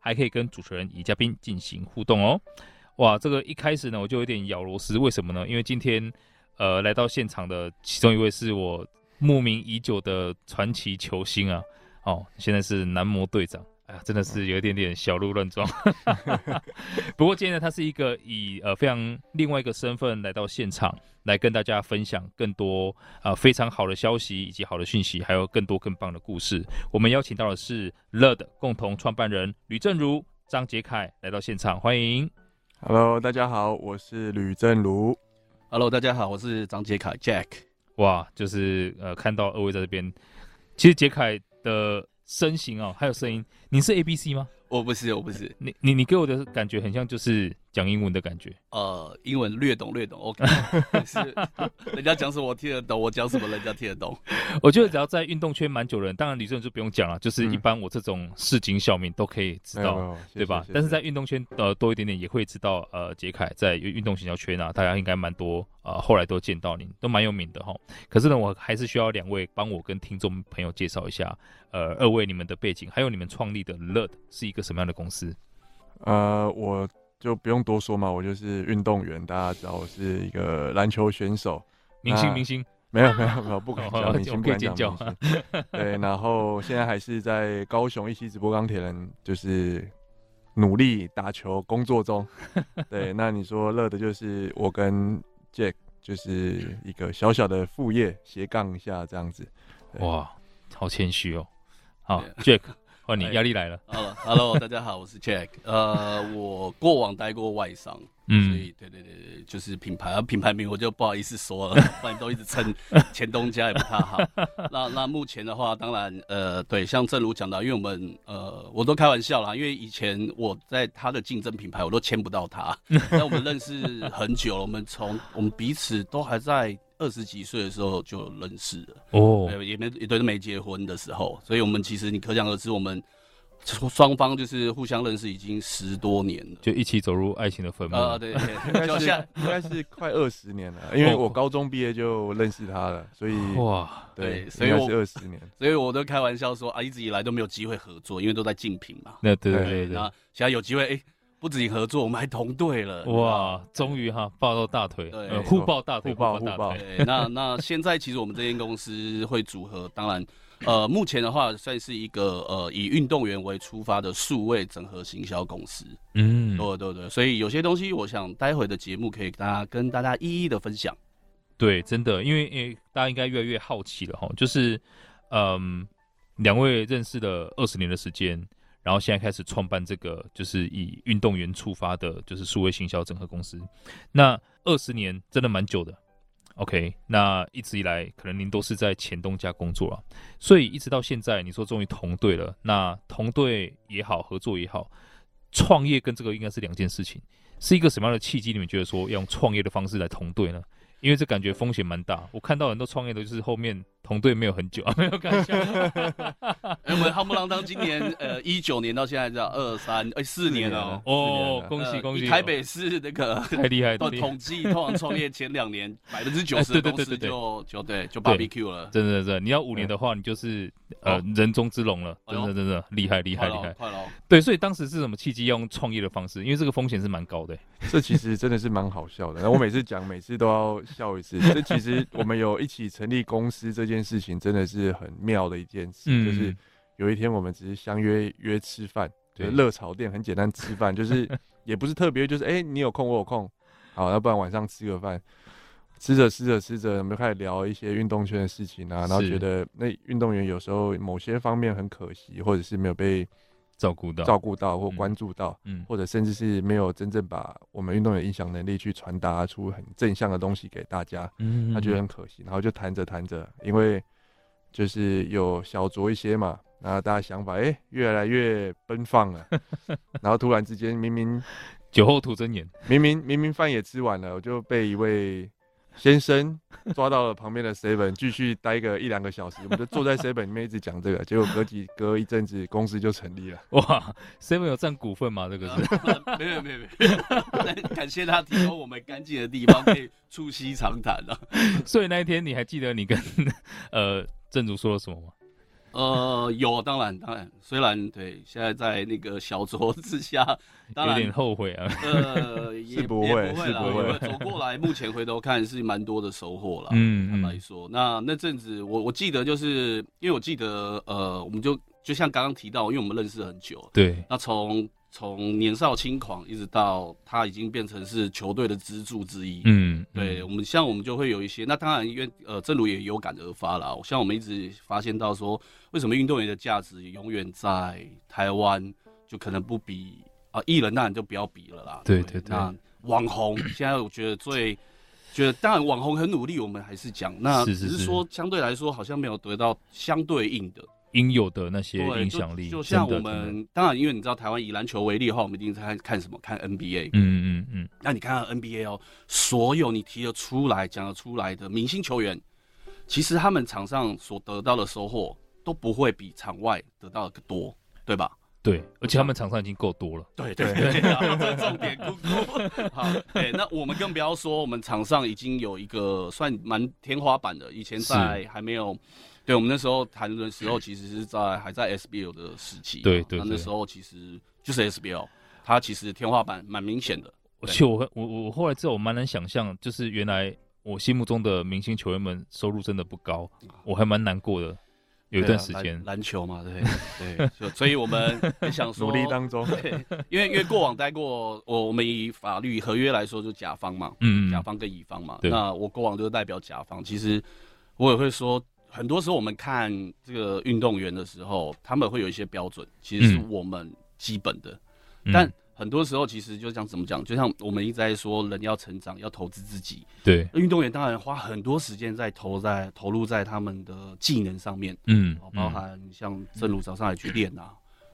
还可以跟主持人以嘉宾进行互动哦，哇，这个一开始呢，我就有点咬螺丝，为什么呢？因为今天，呃，来到现场的其中一位是我慕名已久的传奇球星啊，哦，现在是男模队长。真的是有一点点小鹿乱撞，不过今天呢，他是一个以呃非常另外一个身份来到现场，来跟大家分享更多啊、呃、非常好的消息以及好的讯息，还有更多更棒的故事。我们邀请到的是乐的共同创办人吕正如、张杰凯来到现场，欢迎。Hello，大家好，我是吕正如。Hello，大家好，我是张杰凯 Jack。哇，就是呃看到二位在这边，其实杰凯的。身形哦，还有声音，你是 A B C 吗？我不是，我不是。你你你给我的感觉很像就是讲英文的感觉。呃，英文略懂略懂，OK。是，人家讲什么我听得懂，我讲什么人家听得懂。我觉得只要在运动圈蛮久的人，当然女生就不用讲了，就是一般我这种市井小民都可以知道，嗯、对吧？但是在运动圈呃多一点点也会知道，呃，杰凯在运动行销圈啊，大家应该蛮多呃后来都见到你，都蛮有名的哈。可是呢，我还是需要两位帮我跟听众朋友介绍一下，呃，二位你们的背景，还有你们创立的乐是一个什么样的公司？呃，我就不用多说嘛，我就是运动员，大家知道我是一个篮球选手，明星明星，没有没有没有，不敢叫明星，不敢讲明星。对，然后现在还是在高雄一期直播钢铁人，就是努力打球工作中。对，那你说乐的就是我跟 Jack 就是一个小小的副业斜杠一下这样子。哇，好谦虚哦。好，Jack。哦，你压力来了。好 Hello 大家好，我是 Jack。呃，我过往待过外商，嗯，所以对对对对，就是品牌，啊、品牌名我就不好意思说了，不然都一直称前东家也不太好。那那目前的话，当然，呃，对，像正如讲到，因为我们呃，我都开玩笑啦，因为以前我在他的竞争品牌，我都签不到他。但我们认识很久了，我们从我们彼此都还在。二十几岁的时候就认识了哦，也没也都是没结婚的时候，所以我们其实你可想而知，我们双方就是互相认识已经十多年了，就一起走入爱情的坟墓啊。对，应该是 应该是快二十年了，因为我高中毕业就认识他了，所以哇，对，所以是二十年，所以我都开玩笑说啊，一直以来都没有机会合作，因为都在竞品嘛。那对对对，那现在有机会哎。不止合作，我们还同队了。哇，终于哈抱到大腿，对，呃、互抱大腿，互抱大腿。那 那现在其实我们这间公司会组合，当然，呃，目前的话算是一个呃以运动员为出发的数位整合行销公司。嗯，对对对，所以有些东西，我想待会的节目可以大家跟大家一一的分享。对，真的，因为因为大家应该越来越好奇了哈，就是嗯，两位认识了二十年的时间。然后现在开始创办这个，就是以运动员出发的，就是数位行销整合公司。那二十年真的蛮久的，OK？那一直以来，可能您都是在前东家工作啊，所以一直到现在，你说终于同队了。那同队也好，合作也好，创业跟这个应该是两件事情。是一个什么样的契机？你们觉得说用创业的方式来同队呢？因为这感觉风险蛮大。我看到很多创业的，就是后面。同队没有很久啊，没有感觉。我们夯不啷当今年呃一九年到现在叫二三哎四年了哦，恭喜恭喜！台北市那个 太厉害，到统计通常创业前两年百分之九十的公司就就对就 BBQ 了，真的真的，你要五年的话，你就是呃人中之龙了，真的真的厉害厉害厉害，快了。对，所以当时是什么契机要用创业的方式？因为这个风险是蛮高的。这其实真的是蛮好笑的，我每次讲每次都要笑一次。这其实我们有一起成立公司这件。事情真的是很妙的一件事，嗯、就是有一天我们只是相约约吃饭，就是热炒店很简单吃饭，就是 也不是特别，就是哎、欸、你有空我有空，好，要不然晚上吃个饭，吃着吃着吃着，我们就开始聊一些运动圈的事情啊，然后觉得那运动员有时候某些方面很可惜，或者是没有被照顾到、照顾到或关注到，嗯，或者甚至是没有真正把我们运动员影响能力去传达出很正向的东西给大家，嗯，他觉得很可惜，然后就谈着谈着，因为就是有小酌一些嘛，然后大家想法哎、欸、越来越奔放了，然后突然之间明明酒后吐真言，明明明明饭也吃完了，我就被一位。先生抓到了旁边的 seven，继续待个一两个小时，我们就坐在 seven 里面一直讲这个，结果隔几隔一阵子公司就成立了。哇，seven 有占股份吗？这个是？没有没有没有，感谢他提供我们干净的地方，可以促膝长谈了。所以那一天你还记得你跟呃正主说了什么吗？呃，有，当然，当然，虽然对，现在在那个小酌之下，当然有点后悔啊。呃，也不会，是不会，走过来，目前回头看是蛮多的收获了。嗯，坦白说，那那阵子我我记得就是，因为我记得，呃，我们就就像刚刚提到，因为我们认识很久，对，那从。从年少轻狂一直到他已经变成是球队的支柱之一，嗯，对，我们像我们就会有一些，那当然因为呃，正如也有感而发了，像我们一直发现到说，为什么运动员的价值永远在台湾就可能不比啊艺人，当然就不要比了啦，对对对，那网红现在我觉得最觉得当然网红很努力，我们还是讲，那只是。说相对来说好像没有得到相对应的。应有的那些影响力，就像我们当然，因为你知道台湾以篮球为例的话，我们一定在看看什么？看 NBA。嗯嗯嗯。那你看看 NBA 哦，所有你提得出来、讲得出来的明星球员，其实他们场上所得到的收获都不会比场外得到的多，对吧？对，而且他们场上已经够多了。对对对，这重点姑姑。好，对，那我们更不要说，我们场上已经有一个算蛮天花板的，以前在还没有。对，我们那时候谈的时候，其实是在还在 SBL 的时期。对对，对，那时候其实就是 SBL，它其实天花板蛮明显的。而且我我我后来之后，我蛮难想象，就是原来我心目中的明星球员们收入真的不高，我还蛮难过的。有一段时间，篮球嘛，对 对，所以我们也想 说，努力当中，对，因为因为过往待过，我我们以法律合约来说，就甲方嘛，嗯，甲方跟乙方嘛，那我过往就是代表甲方，其实我也会说。很多时候我们看这个运动员的时候，他们会有一些标准，其实是我们基本的。嗯、但很多时候其实就像怎么讲，就像我们一直在说，人要成长，要投资自己。对，运动员当然花很多时间在投在投入在他们的技能上面。嗯，包含像正如早上来去练啊。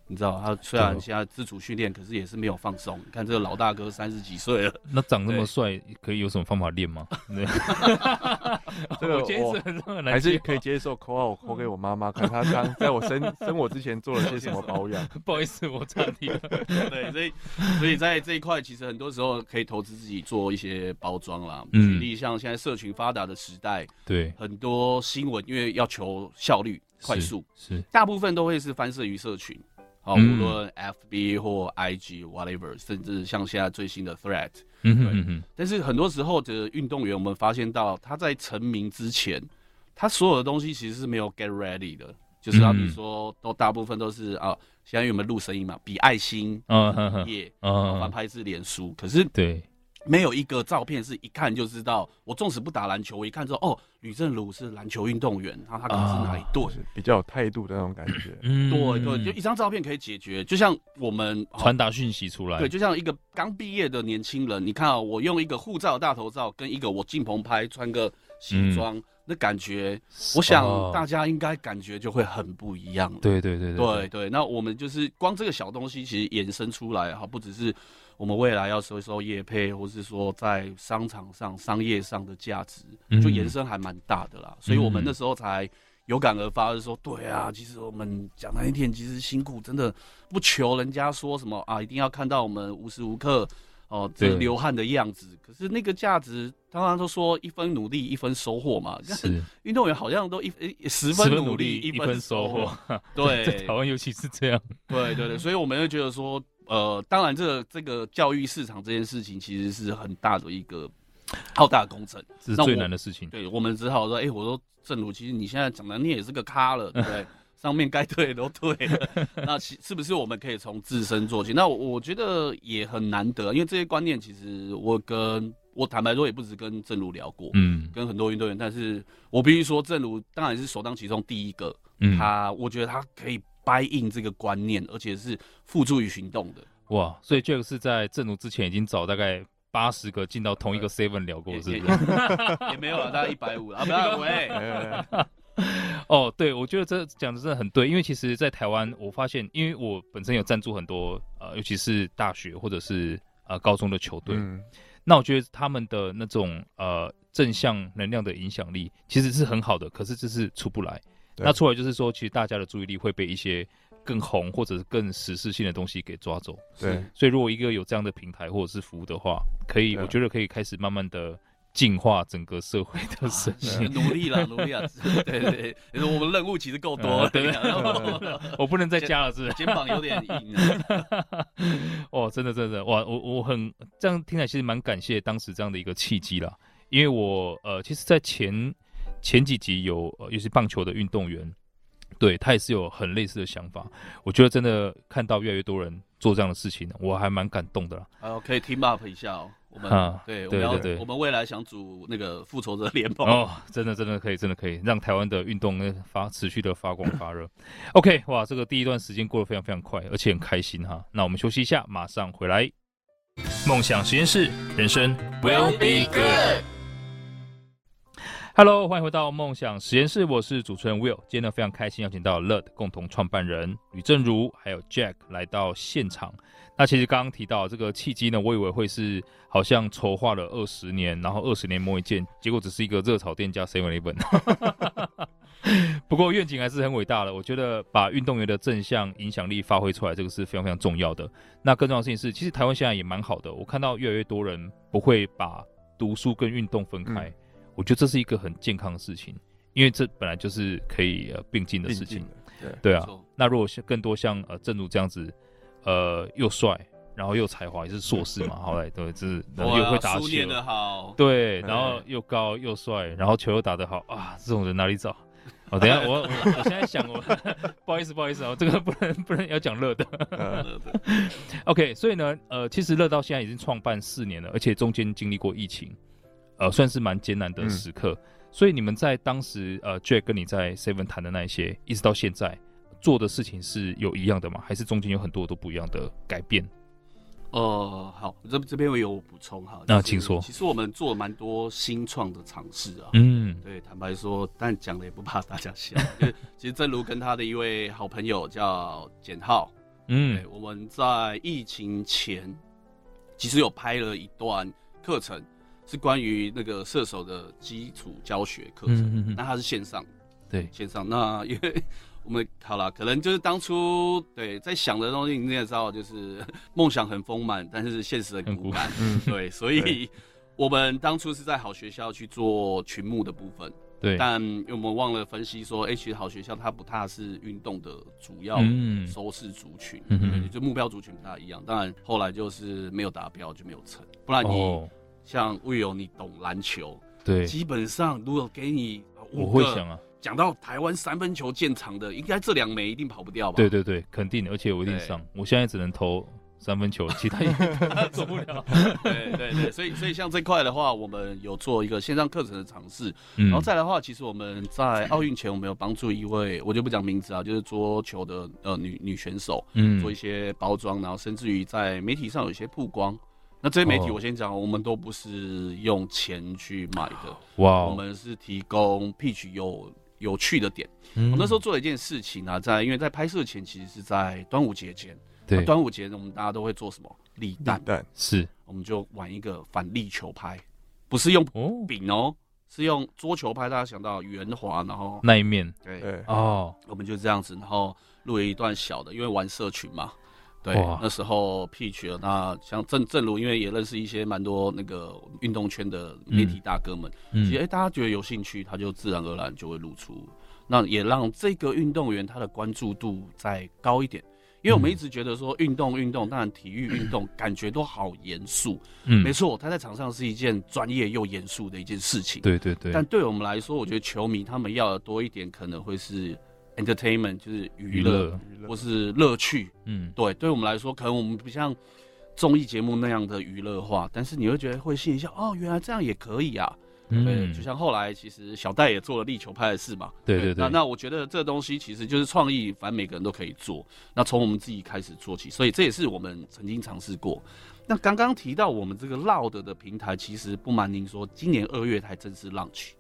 你知道他虽然现在自主训练，可是也是没有放松。你看这个老大哥三十几岁了，那长这么帅，可以有什么方法练吗？这个我还是可以接受。扣号我扣给我妈妈，看她刚 在我生生我之前做了些什么保养。不好意思，我岔题了。对，所以所以在这一块，其实很多时候可以投资自己做一些包装啦。举例像现在社群发达的时代，对很多新闻，因为要求效率、快速，是大部分都会是翻摄于社群。啊，无论 FB 或 IG whatever，甚至像现在最新的 Threat，嗯哼嗯哼，但是很多时候的运动员，我们发现到他在成名之前，他所有的东西其实是没有 get ready 的，就是啊比如说都大部分都是啊，现在有没有录声音嘛？比爱心，嗯哼哼，耶，嗯，反拍是脸书，可是对。没有一个照片是一看就知道。我纵使不打篮球，我一看之后，哦，吕正儒是篮球运动员，然后他可能是哪一队，比较有态度的那种感觉。嗯，对对，就一张照片可以解决。就像我们传达讯息出来，对，就像一个刚毕业的年轻人，你看啊，我用一个护照大头照，跟一个我进棚拍穿个西装，那感觉，我想大家应该感觉就会很不一样。对对对对对，那我们就是光这个小东西，其实延伸出来哈，不只是。我们未来要收一收业配，或是说在商场上、商业上的价值，就延伸还蛮大的啦。嗯、所以我们那时候才有感而发，就说：对啊，其实我们讲那一天，其实辛苦，真的不求人家说什么啊，一定要看到我们无时无刻哦这流汗的样子。可是那个价值，当然都说一分努力一分收获嘛。是，运动员好像都一十分努力一分收获。对，在台湾尤其是这样。对对对，所以我们就觉得说。呃，当然，这个这个教育市场这件事情，其实是很大的一个浩大的工程，这是最难的事情。对，我们只好说，哎、欸，我说正如，其实你现在讲的，你也是个咖了，对不对？上面该退的都退了，那其是不是我们可以从自身做起？那我，我觉得也很难得，因为这些观念，其实我跟我坦白说，也不止跟正如聊过，嗯，跟很多运动员，但是我必须说，正如当然是首当其冲第一个，嗯，他我觉得他可以。Buy in 这个观念，而且是付诸于行动的哇！所以 Jack 是在正如之前已经找大概八十个进到同一个 seven 聊过，是不是？也 没有了，大概一百五啊，不要喂。哦，对，我觉得这讲的真的很对，因为其实，在台湾，我发现，因为我本身有赞助很多呃，尤其是大学或者是呃高中的球队，嗯、那我觉得他们的那种呃正向能量的影响力其实是很好的，可是就是出不来。那出来就是说，其实大家的注意力会被一些更红或者是更时事性的东西给抓走。对，所以如果一个有这样的平台或者是服务的话，可以，我觉得可以开始慢慢的净化整个社会的声音。努力了，努力了，对对对，我们任务其实够多了，对，我不能再加了，是肩膀有点硬。哦，真的真的，哇，我我很这样听起来其实蛮感谢当时这样的一个契机啦，因为我呃，其实，在前。前几集有呃，尤其棒球的运动员，对他也是有很类似的想法。我觉得真的看到越来越多人做这样的事情，我还蛮感动的啦。啊，可以 team up 一下哦。我们啊，对，我们要，我们未来想组那个复仇者联盟哦，真的真的可以，真的可以让台湾的运动发持续的发光发热。OK，哇，这个第一段时间过得非常非常快，而且很开心哈。那我们休息一下，马上回来。梦想实验室，人生 will be good。Hello，欢迎回到梦想实验室，我是主持人 Will。今天呢，非常开心邀请到乐共同创办人吕正如还有 Jack 来到现场。那其实刚刚提到这个契机呢，我以为会是好像筹划了二十年，然后二十年磨一剑，结果只是一个热炒店加 Seven Eleven。不过愿景还是很伟大的，我觉得把运动员的正向影响力发挥出来，这个是非常非常重要的。那更重要的事情是，其实台湾现在也蛮好的，我看到越来越多人不会把读书跟运动分开。我觉得这是一个很健康的事情，因为这本来就是可以呃并进的事情。对对啊，那如果像更多像呃正如这样子，呃又帅，然后又才华，也是硕士嘛，好嘞，对，就是然后又会打球，对，然后又高又帅，然后球又打得好啊，这种人哪里找？哦，等一下 我我我现在想我，不好意思不好意思啊，这个不能不能要讲乐的。OK，所以呢，呃，其实乐到现在已经创办四年了，而且中间经历过疫情。呃，算是蛮艰难的时刻，嗯、所以你们在当时，呃，Jack 跟你在 Seven 谈的那一些，一直到现在做的事情是有一样的吗？还是中间有很多都不一样的改变？呃，好，这这边我有补充哈。那请说。其实我们做了蛮多新创的尝试啊。嗯，对，坦白说，但讲的也不怕大家笑。因为其实正如跟他的一位好朋友叫简浩，嗯，我们在疫情前其实有拍了一段课程。是关于那个射手的基础教学课程，那它是线上，对，线上。那 因为我们 好了，可能就是当初对在想的东西，你也知道，就是梦想很丰满，但是现实很骨感，嗯，对，所以我们当初是在好学校去做群目的部分，对，但我们忘了分析说，哎、欸，其实好学校它不大是运动的主要收视族群，嗯对，就目标族群不大一样。当然后来就是没有达标，就没有成，不然你。哦像 Will，你懂篮球，对，基本上如果给你我会想啊，讲到台湾三分球建厂的，应该这两枚一定跑不掉吧？对对对，肯定，而且我一定上。我现在只能投三分球，其他也 做不了。对对对，所以所以像这块的话，我们有做一个线上课程的尝试，然后再来的话，其实我们在奥运前，我们有帮助一位，我就不讲名字啊，就是桌球的呃女女选手，嗯，做一些包装，然后甚至于在媒体上有一些曝光。那这些媒体，我先讲，我们都不是用钱去买的，哇.我们是提供 pitch 有有趣的点。嗯、我那时候做了一件事情啊，在因为在拍摄前，其实是在端午节前，对，端午节我们大家都会做什么？立蛋，蛋。是，我们就玩一个反力球拍，不是用饼哦，是用桌球拍，大家想到圆滑，然后那一面，对，哦，我们就这样子，然后录了一段小的，因为玩社群嘛。对，那时候 pitch 了，那像正正如，因为也认识一些蛮多那个运动圈的媒体大哥们，嗯、其实哎、欸，大家觉得有兴趣，他就自然而然就会露出，那也让这个运动员他的关注度再高一点，因为我们一直觉得说运动运动，当然体育运动感觉都好严肃，嗯，没错，他在场上是一件专业又严肃的一件事情，对对对，但对我们来说，我觉得球迷他们要的多一点，可能会是。Entertainment 就是娱乐，或是乐趣。嗯，对，对我们来说，可能我们不像综艺节目那样的娱乐化，但是你会觉得会心一下，哦，原来这样也可以啊。嗯，对，就像后来其实小戴也做了力球拍的事嘛。对对对。那那我觉得这个东西其实就是创意，反正每个人都可以做。那从我们自己开始做起，所以这也是我们曾经尝试过。那刚刚提到我们这个 LOUD 的平台，其实不瞒您说，今年二月才正式 launch。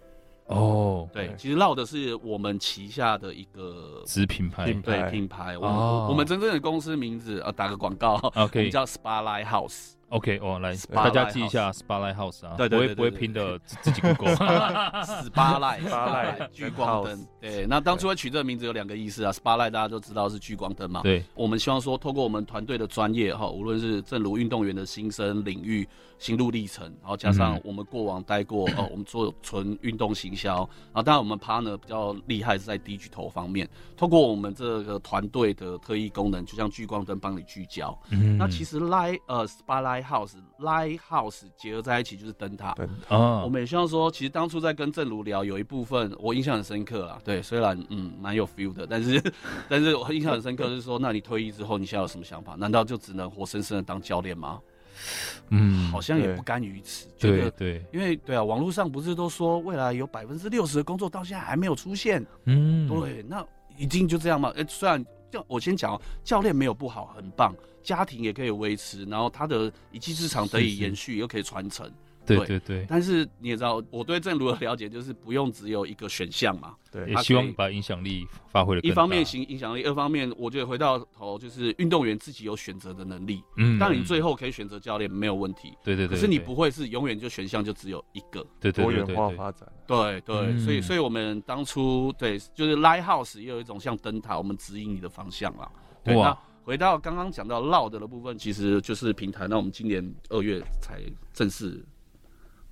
哦，对，其实 Loud 是我们旗下的一个子品牌，对品牌。我们我们真正的公司名字啊，打个广告，OK，我们叫 Spotlight House。OK，哦，来，大家记一下 Spotlight House 啊，对对对，不会拼的，自己 Google。Spotlight，聚光灯。对，那当初会取这个名字有两个意思啊，Spotlight 大家都知道是聚光灯嘛。对，我们希望说，透过我们团队的专业哈，无论是正如运动员的新生领域、心路历程，然后加上我们过往待过哦，我们做纯运动行销，然后当然我们 partner 比较厉害是在低举头方面，透过我们这个团队的特异功能，就像聚光灯帮你聚焦。嗯，那其实 Light 呃 Spotlight House Lighthouse 结合在一起就是灯塔啊，我们也希望说，其实当初在跟正如聊，有一部分我印象很深刻啊。对，虽然嗯蛮有 feel 的，但是 但是我印象很深刻是说，那你退役之后，你现在有什么想法？难道就只能活生生的当教练吗？嗯，好像也不甘于此。对对，因为对啊，网络上不是都说未来有百分之六十的工作到现在还没有出现？嗯，对，那一定就这样吗？哎，虽然教我先讲哦，教练没有不好，很棒。家庭也可以维持，然后他的一技之长得以延续，又可以传承。对对对。但是你也知道，我对正如的了解就是不用只有一个选项嘛。对。也希望把影响力发挥的。一方面行影响力，二方面我觉得回到头就是运动员自己有选择的能力。嗯。但你最后可以选择教练没有问题。对对对。可是你不会是永远就选项就只有一个。对对对。多元化发展。对对，所以所以我们当初对就是 Lighthouse 也有一种像灯塔，我们指引你的方向啦。哇。回到刚刚讲到 Loud 的部分，其实就是平台。那我们今年二月才正式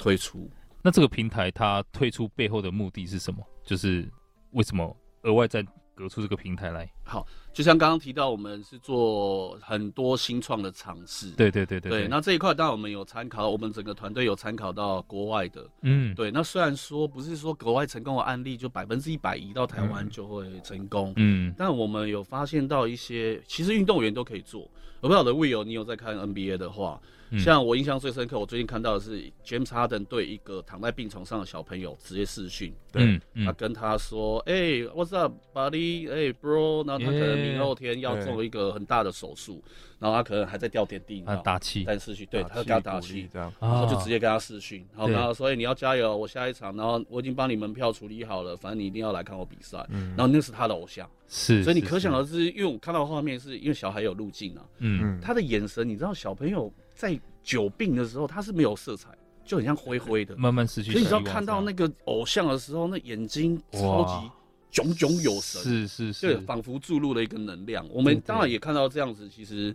推出。那这个平台它推出背后的目的是什么？就是为什么额外再隔出这个平台来？好。就像刚刚提到，我们是做很多新创的尝试。对对对对。对，那这一块当然我们有参考，我们整个团队有参考到国外的。嗯。对，那虽然说不是说国外成功的案例就百分之一百移到台湾就会成功。嗯。但我们有发现到一些，其实运动员都可以做。我不晓得 Will，你有在看 NBA 的话，像我印象最深刻，我最近看到的是 James Harden 对一个躺在病床上的小朋友直接视讯。对。他跟他说：“哎，What's up, buddy？哎，bro。”然后他可能。明后天要做一个很大的手术，然后他可能还在吊点滴，他打气，但视讯，对，他给他打气，这样，然后就直接跟他视讯，然后跟他说：“哎，你要加油，我下一场，然后我已经帮你门票处理好了，反正你一定要来看我比赛。”然后那是他的偶像，是，所以你可想而知，因为我看到画面是因为小孩有路径啊，嗯，他的眼神，你知道小朋友在久病的时候，他是没有色彩，就很像灰灰的，慢慢失去。所以你知道看到那个偶像的时候，那眼睛超级。炯炯有神，是是是，就，仿佛注入了一个能量。我们当然也看到这样子，其实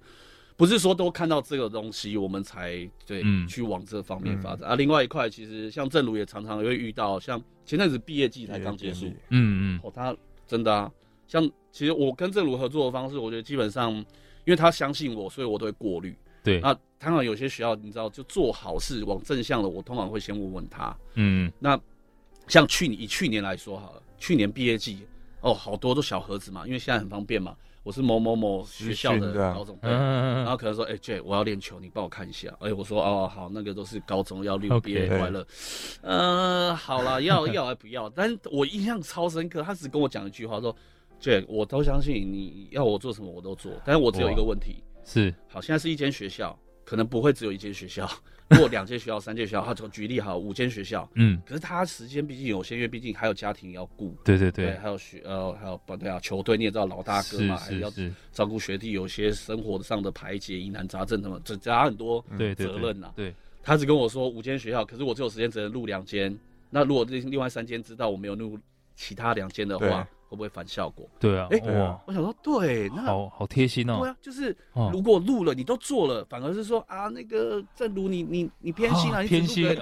不是说都看到这个东西，我们才对去往这方面发展啊。另外一块，其实像正如也常常会遇到，像前阵子毕业季才刚结束，嗯嗯，哦，他真的啊，像其实我跟正如合作的方式，我觉得基本上，因为他相信我，所以我都会过滤。对，那当然有些学校你知道，就做好事往正向的，我通常会先问问他。嗯，那像去年以去年来说好了。去年毕业季，哦，好多都小盒子嘛，因为现在很方便嘛。我是某某某学校的高中，对，然后可能说，哎、欸、，Jay，我要练球，你帮我看一下。哎、欸，我说，哦，好，那个都是高中要练毕业快乐。嗯，好了，要 要还不要？但是我印象超深刻，他只跟我讲一句话，说，Jay，我都相信你要我做什么我都做，但是我只有一个问题，是，好，现在是一间学校，可能不会只有一间学校。如果两间学校、三间学校，他就举例哈五间学校，嗯，可是他时间毕竟有限，因为毕竟还有家庭要顾，对对对，还有学呃还有不对啊，球队你也知道老大哥嘛，还要照顾学弟，有些生活上的排解、疑难杂症什么，这加很多责任呐。对，他只跟我说五间学校，可是我只有时间只能录两间，那如果另另外三间知道我没有录其他两间的话。会不会反效果？对啊，哎，哇！我想说，对，那好好贴心哦。对啊，就是如果录了，你都做了，反而是说啊，那个正如你你你偏心啊，偏心，对，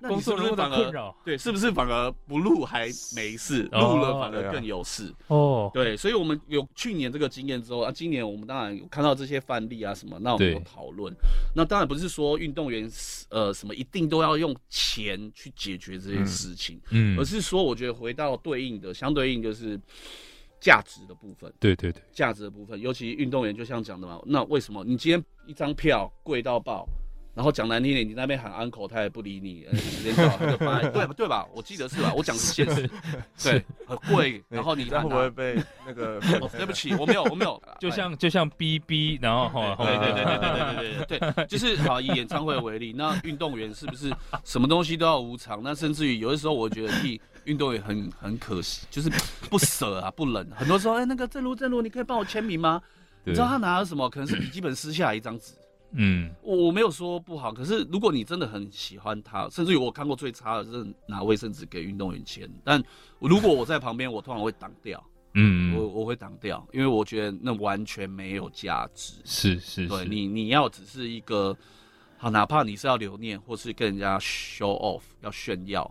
那你是不是反而对，是不是反而不录还没事，录了反而更有事？哦，对，所以我们有去年这个经验之后啊，今年我们当然有看到这些范例啊什么，那我们有讨论。那当然不是说运动员呃什么一定都要用钱去解决这些事情，嗯，而是说我觉得回到对应的相对应就是。价值的部分，对对对，价值的部分，尤其运动员就像讲的嘛，那为什么你今天一张票贵到爆？然后讲难听点，你那边喊 uncle，他也不理你，时间到他就发，对 对吧？我记得是吧？我讲的是现实，对，很贵。然后你会不会被那个？对不起，我没有，我没有。就像就像 BB，然后后对对对对对对对对对，就是好以演唱会为例，那运动员是不是什么东西都要无偿？那甚至于有的时候，我觉得替运动员很很可惜，就是 不舍啊，不忍。很多时候，哎、欸，那个正如正如，你可以帮我签名吗？你知道他拿了什么？可能是笔记本撕下来一张纸。嗯，我我没有说不好，可是如果你真的很喜欢他，甚至于我看过最差的是拿卫生纸给运动员签。但如果我在旁边，我通常会挡掉。嗯，我我会挡掉，因为我觉得那完全没有价值。是是，是，对你你要只是一个好，哪怕你是要留念，或是跟人家 show off 要炫耀。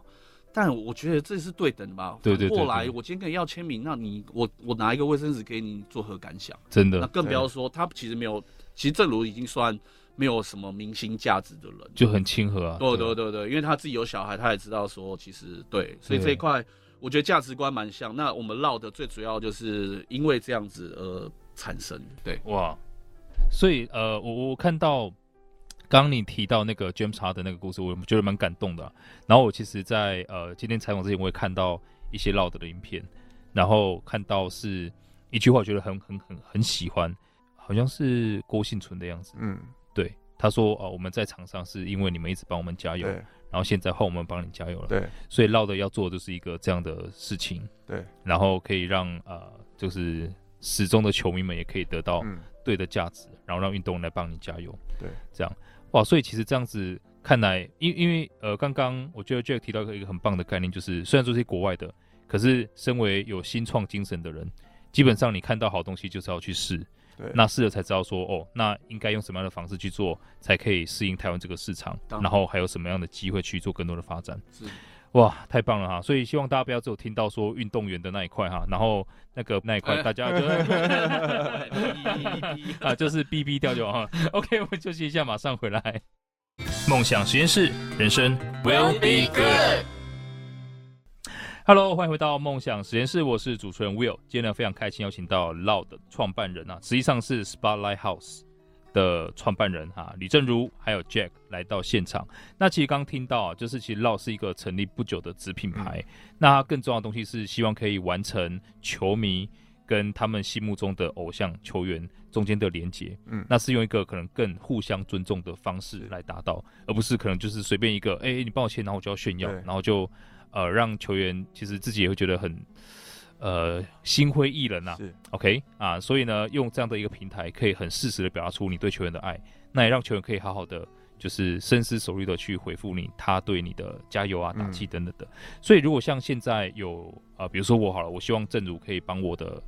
但我觉得这是对等的吧？对对对。过来，我今天跟你要签名，那你我我拿一个卫生纸给你，作何感想？真的。那更不要说他其实没有，其实正如已经算没有什么明星价值的人，就很亲和啊。对对对对，因为他自己有小孩，他也知道说其实对，所以这一块我觉得价值观蛮像。那我们唠的最主要就是因为这样子而产生。对哇，所以呃，我我看到。刚刚你提到那个 James Harden 的那个故事，我觉得蛮感动的啊。然后我其实在，在呃今天采访之前，我也看到一些 Loud 的影片，然后看到是一句话，我觉得很很很很喜欢，好像是郭幸存的样子。嗯，对，他说呃我们在场上是因为你们一直帮我们加油，然后现在换我们帮你加油了。对，所以 Loud 要做的就是一个这样的事情。对，然后可以让呃就是始终的球迷们也可以得到对的价值，然后让运动来帮你加油。对，这样。哇，所以其实这样子看来，因因为呃，刚刚我觉得 Jack 提到一个很棒的概念，就是虽然说是国外的，可是身为有新创精神的人，基本上你看到好东西就是要去试，对，那试了才知道说哦，那应该用什么样的方式去做，才可以适应台湾这个市场，然后还有什么样的机会去做更多的发展。是，哇，太棒了哈！所以希望大家不要只有听到说运动员的那一块哈，然后那个那一块大家就 啊，就是哔哔掉就哈。OK，我们休息一下，马上回来。梦想实验室，人生 will be good。Hello，欢迎回到梦想实验室，我是主持人 Will。今天呢，非常开心邀请到 Loud 的创办人啊，实际上是 Spotlight House。的创办人哈李正如还有 Jack 来到现场。那其实刚听到啊，就是其实 Loud 是一个成立不久的子品牌。嗯、那更重要的东西是希望可以完成球迷跟他们心目中的偶像球员中间的连接。嗯，那是用一个可能更互相尊重的方式来达到，而不是可能就是随便一个哎、欸、你帮我签，然后我就要炫耀，然后就呃让球员其实自己也会觉得很。呃，心灰意冷呐。是 OK 啊，所以呢，用这样的一个平台，可以很适时的表达出你对球员的爱，那也让球员可以好好的，就是深思熟虑的去回复你，他对你的加油啊、打气等等的。嗯、所以，如果像现在有啊、呃，比如说我好了，我希望正如可以帮我的，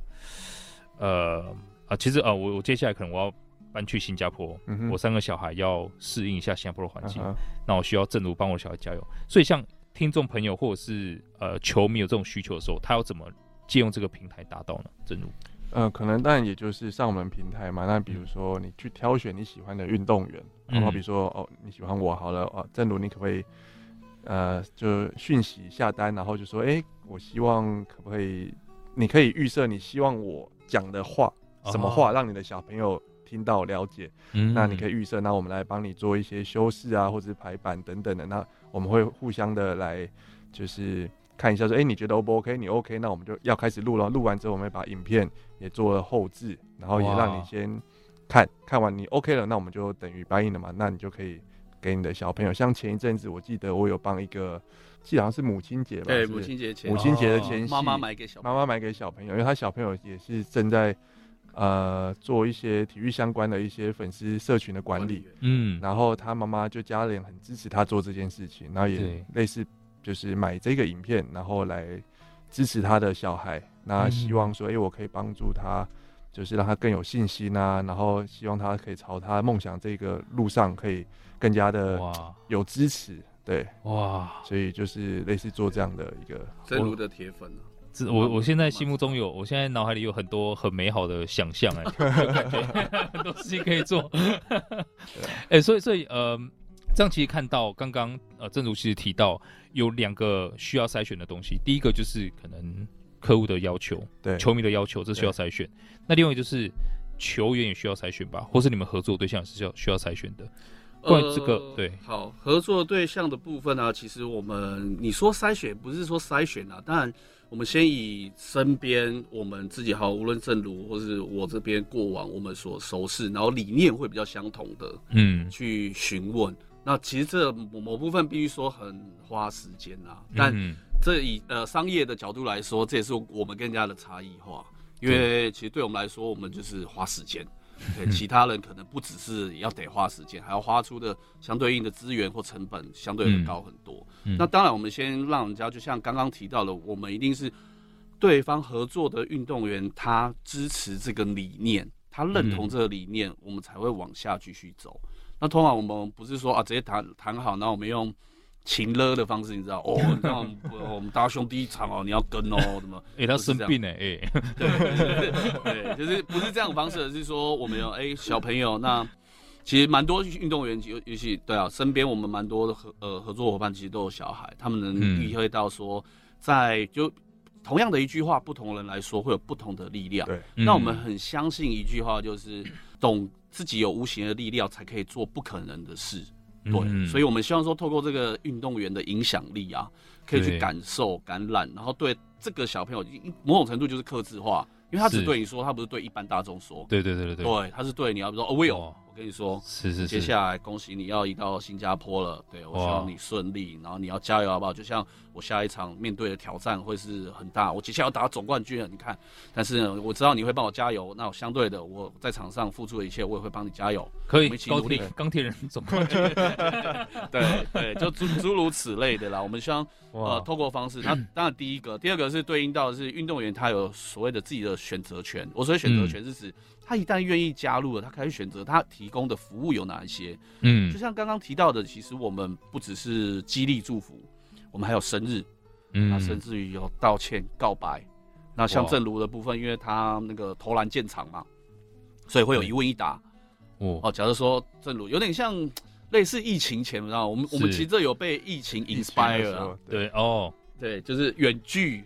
呃啊，其实啊，我我接下来可能我要搬去新加坡，嗯、我三个小孩要适应一下新加坡的环境，嗯、那我需要正如帮我小孩加油。所以，像听众朋友或者是呃球迷有这种需求的时候，他要怎么？借用这个平台达到呢？正如，呃，可能当然也就是上我们平台嘛。那比如说你去挑选你喜欢的运动员，然后比如说哦你喜欢我好了哦，正如你可不可以呃就讯息下单，然后就说哎、欸，我希望可不可以，你可以预设你希望我讲的话什么话，让你的小朋友听到了解。嗯，那你可以预设，那我们来帮你做一些修饰啊，或者是排版等等的。那我们会互相的来就是。看一下说，哎、欸，你觉得 O 不 OK？你 OK，那我们就要开始录了。录完之后，我们会把影片也做了后置，然后也让你先看看完，你 OK 了，那我们就等于 buy in 了嘛。那你就可以给你的小朋友，像前一阵子，我记得我有帮一个，记得好像是母亲节吧？对，母亲节前，母亲节的前夕，妈妈买给小，妈妈买给小朋友，因为他小朋友也是正在呃做一些体育相关的一些粉丝社群的管理，嗯，然后他妈妈就家人很支持他做这件事情，然后也类似。就是买这个影片，然后来支持他的小孩。那希望说，哎、欸，我可以帮助他，就是让他更有信心啊。然后希望他可以朝他梦想这个路上，可以更加的有支持。对，哇，所以就是类似做这样的一个真如的铁粉啊。我我我现在心目中有，我现在脑海里有很多很美好的想象，哎，感觉 很多事情可以做。哎、欸，所以所以呃。这样其实看到刚刚呃，正如其实提到有两个需要筛选的东西，第一个就是可能客户的要求，对，球迷的要求，这需要筛选。那另外就是球员也需要筛选吧，或是你们合作对象也是需要需要筛选的。关于这个，呃、对，好，合作对象的部分呢、啊，其实我们你说筛选不是说筛选啊，当然我们先以身边我们自己好，无论正如或是我这边过往我们所熟识，然后理念会比较相同的，嗯，去询问。那其实这某某部分必须说很花时间啊，但这以呃商业的角度来说，这也是我们更加的差异化。因为其实对我们来说，我们就是花时间，对 其他人可能不只是要得花时间，还要花出的相对应的资源或成本相对的高很多。嗯嗯、那当然，我们先让人家就像刚刚提到的，我们一定是对方合作的运动员，他支持这个理念，他认同这个理念，我们才会往下继续走。那通常我们不是说啊，直接谈谈好，然后我们用。情勒的方式，你知道哦？那我们我们大兄弟一场哦，你要跟哦，怎么？哎，他生病了，哎，对对，就是不是这样的方式，而是说我们有哎小朋友，那其实蛮多运动员，尤尤其对啊，身边我们蛮多的合呃合作伙伴，其实都有小孩，他们能体会到说，在就同样的一句话，不同人来说会有不同的力量。对，那我们很相信一句话，就是懂自己有无形的力量，才可以做不可能的事。对，嗯、所以我们希望说，透过这个运动员的影响力啊，可以去感受、感染，然后对这个小朋友，某种程度就是克制化，因为他只对你说，他不是对一般大众说。对对对对。对，对，他是对你要说，哦，Will。跟你说，是是是，接下来恭喜你要移到新加坡了，对，我希望你顺利，然后你要加油好不好？就像我下一场面对的挑战会是很大，我接下来要打总冠军了，你看，但是呢，我知道你会帮我加油，那我相对的我在场上付出的一切，我也会帮你加油，可以一起努力，钢铁人总冠军，对对，就诸诸如此类的啦。我们希望呃，透过方式，那当然第一个，第二个是对应到的是运动员他有所谓的自己的选择权，我所谓选择权是指。他一旦愿意加入了，他开始选择他提供的服务有哪一些？嗯，就像刚刚提到的，其实我们不只是激励祝福，我们还有生日，嗯，那甚至于有道歉告白。那像正如的部分，因为他那个投篮建厂嘛，所以会有一问一答。哦哦，假如说正如有点像类似疫情前，你知道，我们我们其实有被疫情 inspire 啊，对。哦，对，就是远距。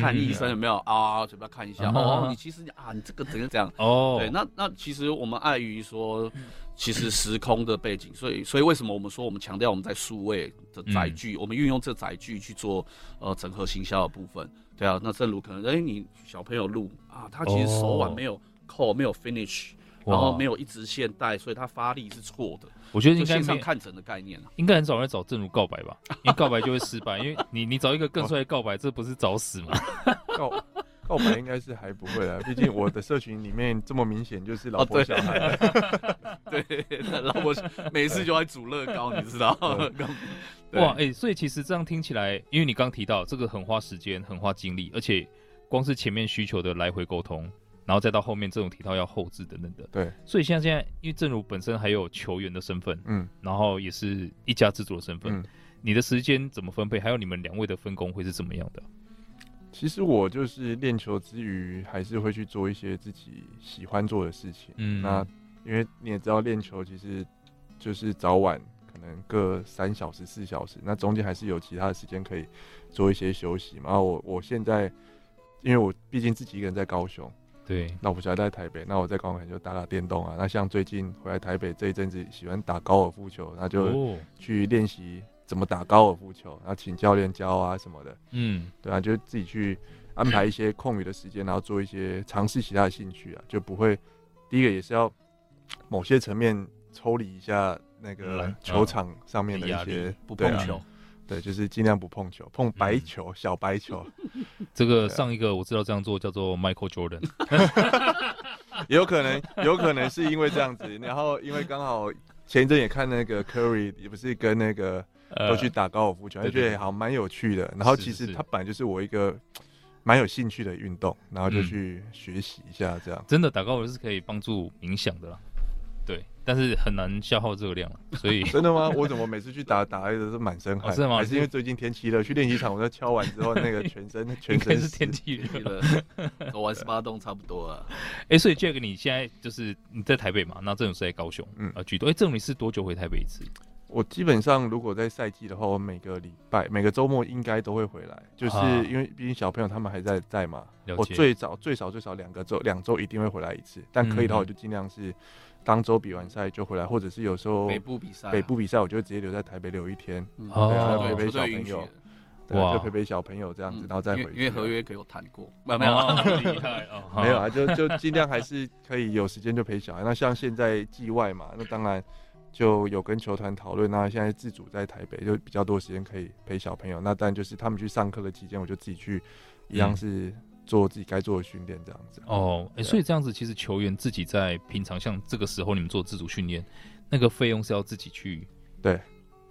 看医生有没有啊？嘴巴看一下哦。你其实啊，你这个怎样怎样哦？对，那那其实我们碍于说，其实时空的背景，所以所以为什么我们说我们强调我们在数位的载具，我们运用这载具去做呃整合行销的部分。对啊，那正如可能哎，你小朋友录啊，他其实手腕没有扣，没有 finish，然后没有一直线带，所以他发力是错的。我觉得应该上看诊的概念啊，应该很少人找正如告白吧？因为告白就会失败，因为你你找一个更帅的告白，这不是找死吗？告告白应该是还不会啊，毕竟我的社群里面这么明显就是老 婆小孩，对，老婆每次就爱煮乐高，你知道？哇，哎，所以其实这样听起来，因为你刚提到这个很花时间、很花精力，而且光是前面需求的来回沟通。然后再到后面这种体套要后置等等的，对，所以像现在，因为正如本身还有球员的身份，嗯，然后也是一家之主的身份，嗯，你的时间怎么分配？还有你们两位的分工会是怎么样的？其实我就是练球之余，还是会去做一些自己喜欢做的事情。嗯，那因为你也知道，练球其实就是早晚可能各三小时、四小时，那中间还是有其他的时间可以做一些休息嘛。然后我我现在，因为我毕竟自己一个人在高雄。对，那我不晓得在台北，那我在高雄就打打电动啊。那像最近回来台北这一阵子，喜欢打高尔夫球，那就去练习怎么打高尔夫球，然后请教练教啊什么的。嗯，对啊，就自己去安排一些空余的时间，然后做一些尝试其他的兴趣啊，就不会。第一个也是要某些层面抽离一下那个球场上面的一些不碰球。对，就是尽量不碰球，碰白球，嗯、小白球。这个上一个我知道这样做叫做 Michael Jordan，也 有可能，有可能是因为这样子，然后因为刚好前一阵也看那个 Curry，也不是跟那个都去打高尔夫球，就觉得好蛮有趣的。然后其实他本来就是我一个蛮有兴趣的运动，然后就去学习一下这样。真的打高尔夫是可以帮助冥想的啦。对，但是很难消耗热量，所以真的吗？我怎么每次去打打的都是满身汗？哦、是吗？还是因为最近天气热？去练习场，我在敲完之后，那个全身 全身是天气热了，我玩十八洞差不多啊。哎、欸，所以 Jack，你现在就是你在台北嘛？那这种是在高雄，嗯啊，居多。哎、欸，这种你是多久回台北一次？我基本上如果在赛季的话，我每个礼拜、每个周末应该都会回来，就是因为毕竟小朋友他们还在在嘛。啊、我最早最少最少两个周两周一定会回来一次，但可以的话，我就尽量是。当周比完赛就回来，或者是有时候北部比赛，北部比赛我就直接留在台北留一天，对，陪陪小朋友，对，就陪陪小朋友这样子，然后再回去。因为合约给我谈过，没有没有，厉害哦，没有啊，就就尽量还是可以有时间就陪小孩。那像现在季外嘛，那当然就有跟球团讨论，那现在自主在台北就比较多时间可以陪小朋友，那当然就是他们去上课的期间，我就自己去，一样是做自己该做的训练这样子。哦，哎、欸，所以这样子其实球员自己在平常像这个时候你们做自主训练，那个费用是要自己去对。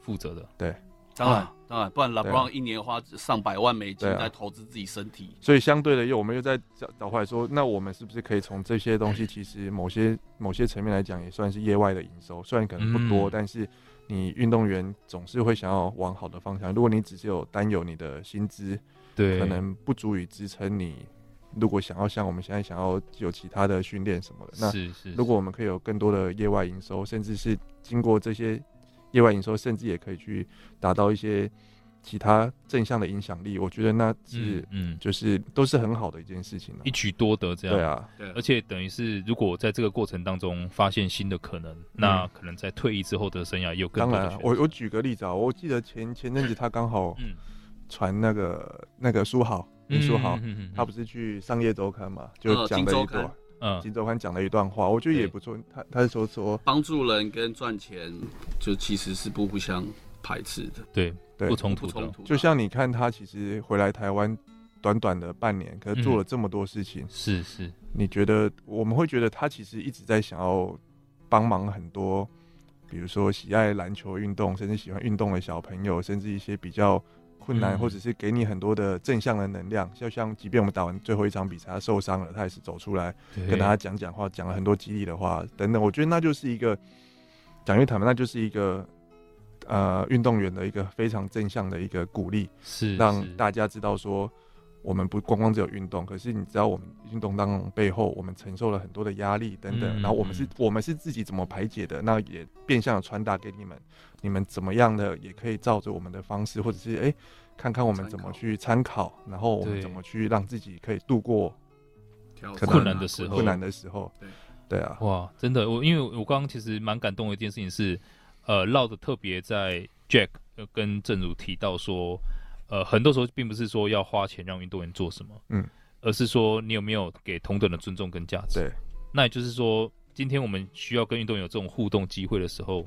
负责的，对。当然，当然，不然 LeBron 一年花上百万美金在投资自己身体，所以相对的，又我们又在找找回来说，那我们是不是可以从这些东西，其实某些某些层面来讲，也算是业外的营收，虽然可能不多，嗯、但是你运动员总是会想要往好的方向。如果你只是有单有你的薪资，对，可能不足以支撑你。如果想要像我们现在想要有其他的训练什么的，那是是，如果我们可以有更多的业外营收，甚至是经过这些。业外营收甚至也可以去达到一些其他正向的影响力，我觉得那是嗯，就是都是很好的一件事情，一举多得这样。对啊，对而且等于是如果在这个过程当中发现新的可能，那可能在退役之后的生涯也有更多的。当然，我我举个例子啊，我记得前前阵子他刚好传那个那个书豪林书豪，他不是去商业周刊嘛，就讲了一段。嗯，金周刊讲了一段话，我觉得也不错。他他是说说帮助人跟赚钱，就其实是不互相排斥的，对对，不冲突的。就像你看他其实回来台湾短短的半年，可是做了这么多事情，是是。你觉得我们会觉得他其实一直在想要帮忙很多，比如说喜爱篮球运动，甚至喜欢运动的小朋友，甚至一些比较。困难，或者是给你很多的正向的能量，就像即便我们打完最后一场比赛，他受伤了，他也是走出来跟大家讲讲话，讲了很多激励的话等等。我觉得那就是一个讲句坦白，那就是一个呃运动员的一个非常正向的一个鼓励，是让大家知道说。我们不光光只有运动，可是你知道我们运动当中背后，我们承受了很多的压力等等，嗯、然后我们是，我们是自己怎么排解的，那也变相的传达给你们，你们怎么样的也可以照着我们的方式，或者是哎、欸，看看我们怎么去参考，然后我们怎么去让自己可以度过困难的时候，困难的时候，对，对啊，哇，真的，我因为我刚刚其实蛮感动的一件事情是，呃，绕的特别在 Jack 跟正如提到说。呃，很多时候并不是说要花钱让运动员做什么，嗯，而是说你有没有给同等的尊重跟价值。对，那也就是说，今天我们需要跟运动员有这种互动机会的时候，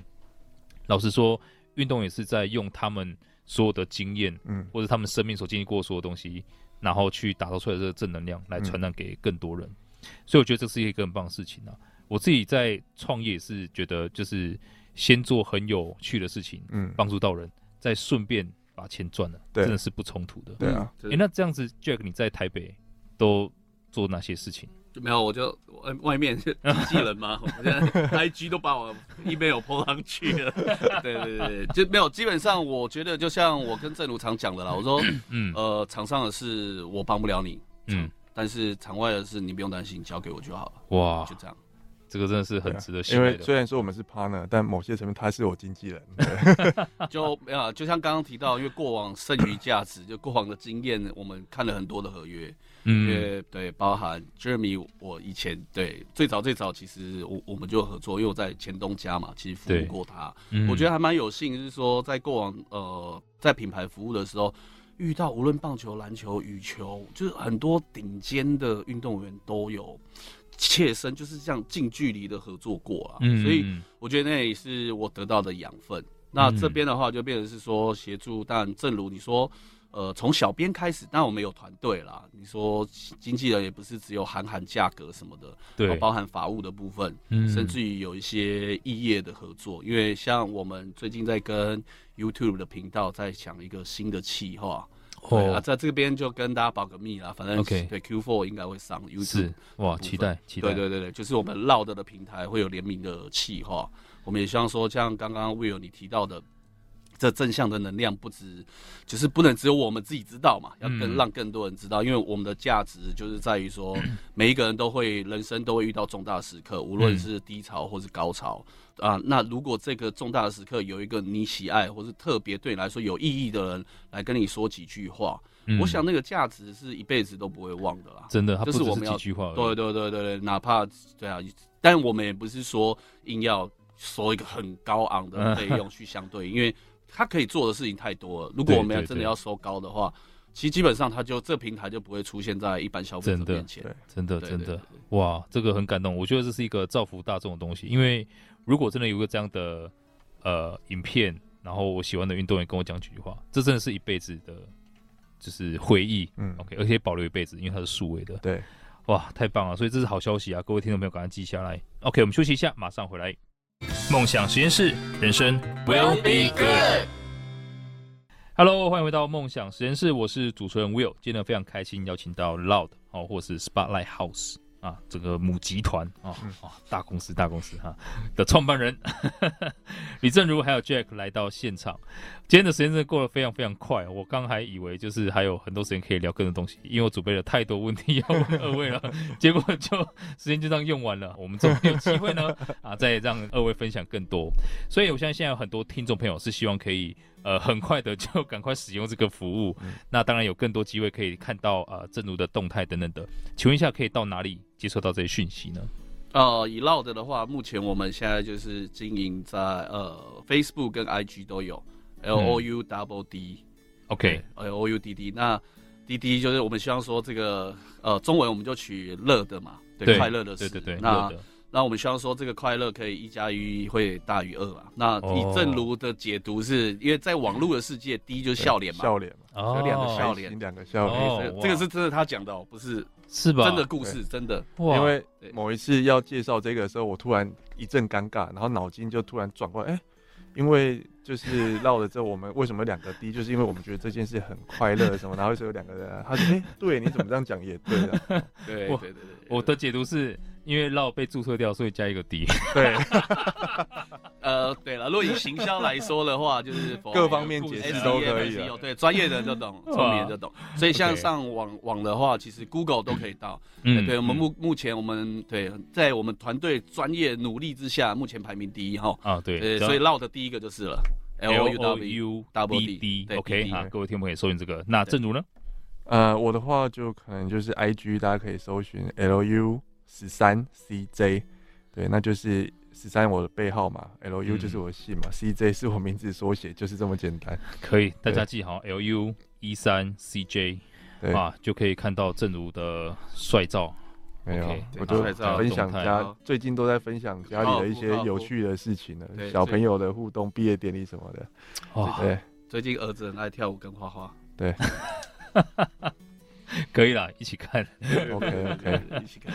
老实说，运动员是在用他们所有的经验，嗯，或者他们生命所经历过的所有东西，然后去打造出来的这个正能量来传染给更多人。嗯，所以我觉得这是一个很棒的事情啊。我自己在创业也是觉得，就是先做很有趣的事情，嗯，帮助到人，再顺便。把钱赚了，真的是不冲突的。对啊，哎、欸，那这样子，Jack，你在台北都做哪些事情？就没有，我就外外面经纪 人嘛，我现在 IG 都把我 email 上去了。对对对，就没有。基本上，我觉得就像我跟正如常讲的啦，我说，嗯，呃，场上的事我帮不了你，嗯，但是场外的事你不用担心，交给我就好了。哇，就这样。这个真的是很值得信赖的，因为虽然说我们是 partner，但某些层面他是我经纪人。就没有，就像刚刚提到，因为过往剩余价值，就过往的经验，我们看了很多的合约。嗯，因为对，包含 Jeremy，我以前对最早最早其实我我们就合作，因为我在前东家嘛，其实服务过他。嗯、我觉得还蛮有幸，就是说在过往呃在品牌服务的时候，遇到无论棒球、篮球、羽球，就是很多顶尖的运动员都有。切身就是这样近距离的合作过啊，嗯、所以我觉得那也是我得到的养分。嗯、那这边的话就变成是说协助，但正如你说，呃，从小编开始，当然我们有团队啦。你说经纪人也不是只有喊喊价格什么的，对，包含法务的部分，嗯、甚至于有一些异业的合作。因为像我们最近在跟 YouTube 的频道在讲一个新的企划。对啊，在这边就跟大家保个密啦，反正 Okay. 对 Q4 应该会上 YouTube。是哇，期待期待。对对对对，就是我们 Loud 的平台会有联名的企划，我们也希望说，像刚刚 Will 你提到的。这正向的能量不止，就是不能只有我们自己知道嘛，要更让更多人知道。因为我们的价值就是在于说，每一个人都会人生都会遇到重大时刻，无论是低潮或是高潮啊。那如果这个重大的时刻有一个你喜爱或是特别对你来说有意义的人来跟你说几句话，我想那个价值是一辈子都不会忘的啦。真的，就是我们要几句话。对对对对对，哪怕对啊，但我们也不是说硬要收一个很高昂的费用去相对，因为。他可以做的事情太多了。如果我们要真的要收高的话，其实基本上他就这平台就不会出现在一般消费者面前。真的，真的，哇，这个很感动。我觉得这是一个造福大众的东西。因为如果真的有个这样的呃影片，然后我喜欢的运动员跟我讲几句话，这真的是一辈子的，就是回忆。嗯，OK，而且保留一辈子，因为它是数位的。对，哇，太棒了！所以这是好消息啊，各位听众朋友，赶快记下来。OK，我们休息一下，马上回来。梦想实验室，人生 will be good。Hello，欢迎回到梦想实验室，我是主持人 Will。今天非常开心邀请到 Loud 哦，或是 Spotlight House。啊，这个母集团啊，啊，大公司大公司哈、啊、的创办人 李正如还有 Jack 来到现场。今天的时间真的过得非常非常快，我刚还以为就是还有很多时间可以聊更多东西，因为我准备了太多问题 要问二位了，结果就时间就这样用完了。我们终于有机会呢 啊，再让二位分享更多。所以我相信现在有很多听众朋友是希望可以。呃，很快的就 赶快使用这个服务，嗯、那当然有更多机会可以看到呃正如的动态等等的。请问一下，可以到哪里接收到这些讯息呢？呃，以 Loud 的话，目前我们现在就是经营在呃 Facebook 跟 IG 都有，L O U double D，OK，L O U D D。那 D D 就是我们希望说这个呃中文我们就取乐的嘛，对，对快乐的，对对对，那。那我们希望说，这个快乐可以一加一会大于二嘛？那以正如的解读是，因为在网络的世界，第一就是笑脸嘛，笑脸嘛，有两个笑脸，两个笑脸，这个是真的他讲的哦，不是是吧？真的故事，真的。因为某一次要介绍这个的时候，我突然一阵尴尬，然后脑筋就突然转过来，哎，因为就是绕了之后，我们为什么两个 D？就是因为我们觉得这件事很快乐什么，然后就有两个人，他说，哎，对，你怎么这样讲也对啊，对对对对，我的解读是。因为绕被注册掉，所以加一个 D。对，呃，对了，若以行销来说的话，就是 各方面解释都可以。对，专业的人就懂，聪明的就懂。所以像上网网的话，其实 Google 都可以到。嗯，对，我们目目前我们对在我们团队专业努力之下，目前排名第一哈。啊，对，所以绕的第一个就是了，L O U W D D。OK，好，各位听众可以搜寻这个。那正如呢？呃，我的话就可能就是 I G，大家可以搜寻 L U。十三 CJ，对，那就是十三我的背号嘛，LU 就是我的姓嘛，嗯，CJ 是我名字缩写，就是这么简单。可以，大家记好，LU 一三 CJ，啊，就可以看到正如的帅照。没有，我就分享家最近都在分享家里的一些有趣的事情了，小朋友的互动、毕业典礼什么的。哦，对，最近儿子很爱跳舞跟画画。对。可以啦，一起看。OK OK，一起看。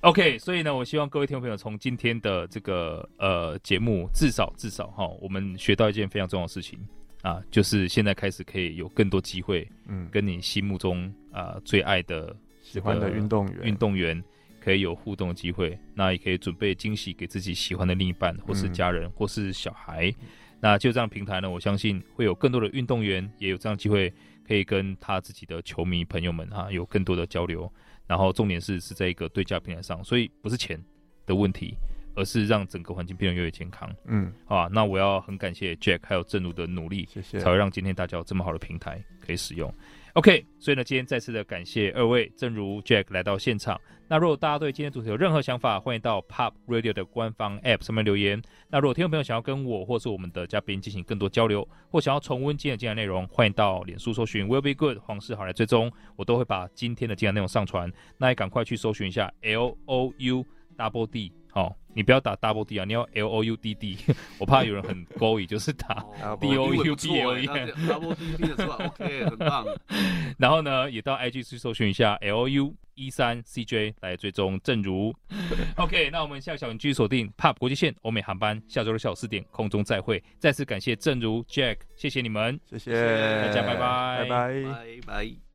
OK，所以呢，我希望各位听众朋友从今天的这个呃节目，至少至少哈，我们学到一件非常重要的事情啊，就是现在开始可以有更多机会，嗯，跟你心目中啊最爱的、喜欢的运动员、运动员可以有互动的机会。那也可以准备惊喜给自己喜欢的另一半，或是家人，嗯、或是小孩。那就这样平台呢，我相信会有更多的运动员也有这样机会。可以跟他自己的球迷朋友们、啊、有更多的交流，然后重点是是在一个对价平台上，所以不是钱的问题，而是让整个环境变得越来越健康。嗯，啊，那我要很感谢 Jack 还有正如的努力，谢谢，才会让今天大家有这么好的平台可以使用。OK，所以呢，今天再次的感谢二位，正如 Jack 来到现场。那如果大家对今天主题有任何想法，欢迎到 Pop Radio 的官方 App 上面留言。那如果听众朋友想要跟我或是我们的嘉宾进行更多交流，或想要重温今天的精彩内容，欢迎到脸书搜寻 Will Be Good 黄世豪来追踪，我都会把今天的精彩内容上传。那也赶快去搜寻一下 L O U Double D。好，你不要打 double D 啊，你要 L O U D D，我怕有人很勾引，就是打 D O U D L E。double d d 的出来，OK，很棒。然后呢，也到 IG 去搜寻一下 L O U 一三 C J 来追踪正如。OK，那我们下个小时继续锁定 POP 国际线欧美航班，下周六下午四点空中再会。再次感谢正如 Jack，谢谢你们，谢谢大家，拜拜，拜拜，拜拜。